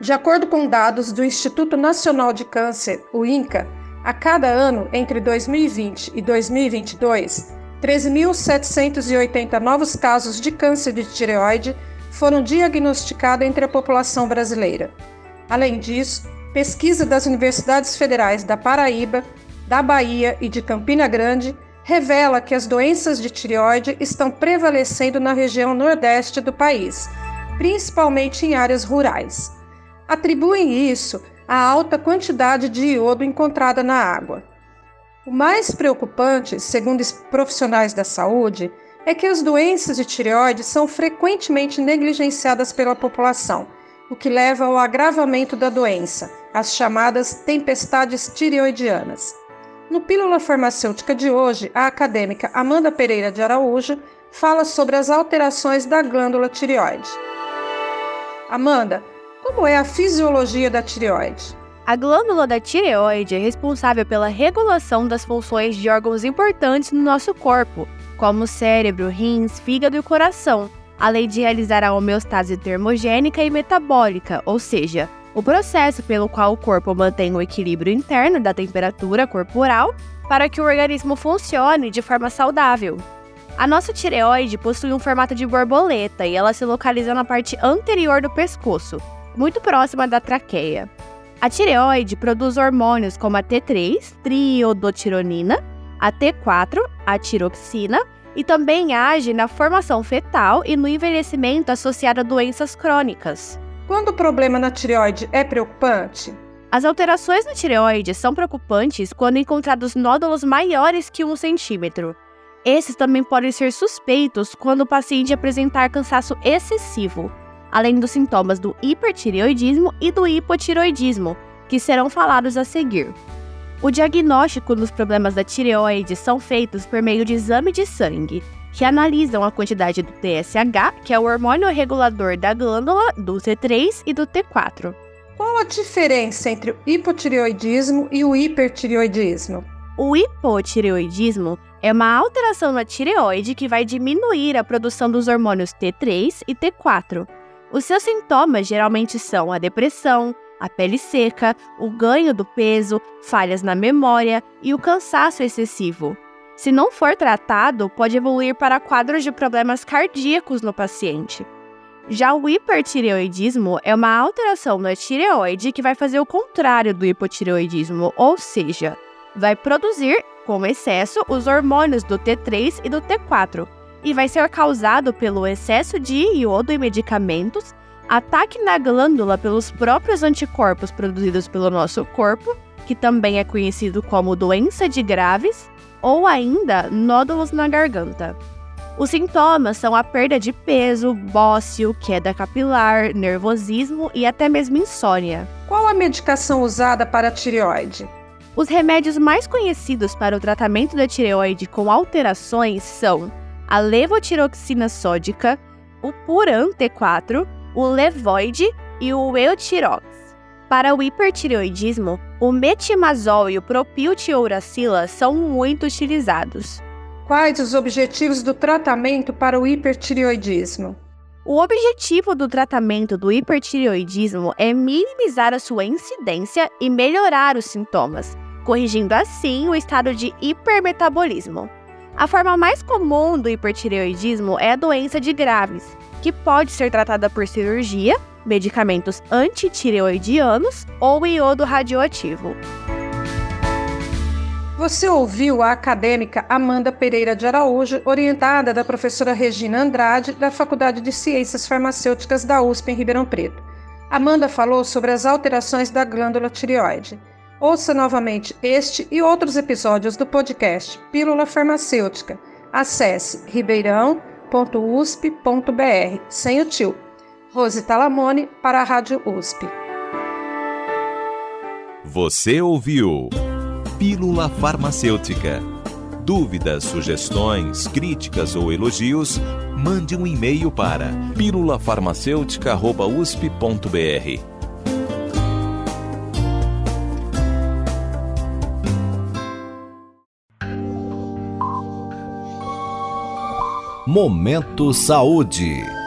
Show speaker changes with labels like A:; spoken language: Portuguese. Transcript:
A: De acordo com dados do Instituto Nacional de Câncer, o INCA, a cada ano entre 2020 e 2022, 13.780 novos casos de câncer de tireoide foram diagnosticados entre a população brasileira. Além disso, pesquisa das universidades federais da Paraíba, da Bahia e de Campina Grande revela que as doenças de tireoide estão prevalecendo na região nordeste do país, principalmente em áreas rurais atribuem isso à alta quantidade de iodo encontrada na água. O mais preocupante, segundo profissionais da saúde, é que as doenças de tireoide são frequentemente negligenciadas pela população, o que leva ao agravamento da doença, as chamadas tempestades tireoidianas. No Pílula Farmacêutica de hoje, a acadêmica Amanda Pereira de Araújo fala sobre as alterações da glândula tireoide. Amanda, como é a fisiologia da tireoide?
B: A glândula da tireoide é responsável pela regulação das funções de órgãos importantes no nosso corpo, como cérebro, rins, fígado e coração, além de realizar a homeostase termogênica e metabólica, ou seja, o processo pelo qual o corpo mantém o equilíbrio interno da temperatura corporal para que o organismo funcione de forma saudável. A nossa tireoide possui um formato de borboleta e ela se localiza na parte anterior do pescoço, muito próxima da traqueia. A tireoide produz hormônios como a T3, triodotironina, a T4, a tiroxina, e também age na formação fetal e no envelhecimento associado a doenças crônicas.
A: Quando o problema na tireoide é preocupante?
B: As alterações na tireoide são preocupantes quando encontrados nódulos maiores que um centímetro. Esses também podem ser suspeitos quando o paciente apresentar cansaço excessivo, além dos sintomas do hipertireoidismo e do hipotireoidismo, que serão falados a seguir. O diagnóstico dos problemas da tireoide são feitos por meio de exame de sangue, que analisam a quantidade do TSH, que é o hormônio regulador da glândula, do T3 e do T4.
A: Qual a diferença entre o hipotireoidismo e o hipertireoidismo?
B: O hipotireoidismo é uma alteração na tireoide que vai diminuir a produção dos hormônios T3 e T4, os seus sintomas geralmente são a depressão, a pele seca, o ganho do peso, falhas na memória e o cansaço excessivo. Se não for tratado, pode evoluir para quadros de problemas cardíacos no paciente. Já o hipertireoidismo é uma alteração na tireoide que vai fazer o contrário do hipotireoidismo, ou seja, vai produzir, com excesso, os hormônios do T3 e do T4, e vai ser causado pelo excesso de iodo em medicamentos, ataque na glândula pelos próprios anticorpos produzidos pelo nosso corpo, que também é conhecido como doença de Graves, ou ainda nódulos na garganta. Os sintomas são a perda de peso, bócio, queda capilar, nervosismo e até mesmo insônia.
A: Qual a medicação usada para a tireoide?
B: Os remédios mais conhecidos para o tratamento da tireoide com alterações são a levotiroxina sódica, o Puran T4, o Levoide e o Eutirox. Para o hipertireoidismo, o metimazol e o propiltioracila são muito utilizados.
A: Quais os objetivos do tratamento para o hipertireoidismo?
B: O objetivo do tratamento do hipertireoidismo é minimizar a sua incidência e melhorar os sintomas, corrigindo assim o estado de hipermetabolismo. A forma mais comum do hipertireoidismo é a doença de Graves, que pode ser tratada por cirurgia, medicamentos antitireoidianos ou iodo radioativo.
A: Você ouviu a acadêmica Amanda Pereira de Araújo, orientada da professora Regina Andrade, da Faculdade de Ciências Farmacêuticas da USP em Ribeirão Preto. Amanda falou sobre as alterações da glândula tireoide. Ouça novamente este e outros episódios do podcast Pílula Farmacêutica. Acesse ribeirão.usp.br, sem o tio. Rose Talamone para a Rádio USP.
C: Você ouviu Pílula Farmacêutica. Dúvidas, sugestões, críticas ou elogios, mande um e-mail para pílulafarmacêutica.usp.br.
D: Momento Saúde.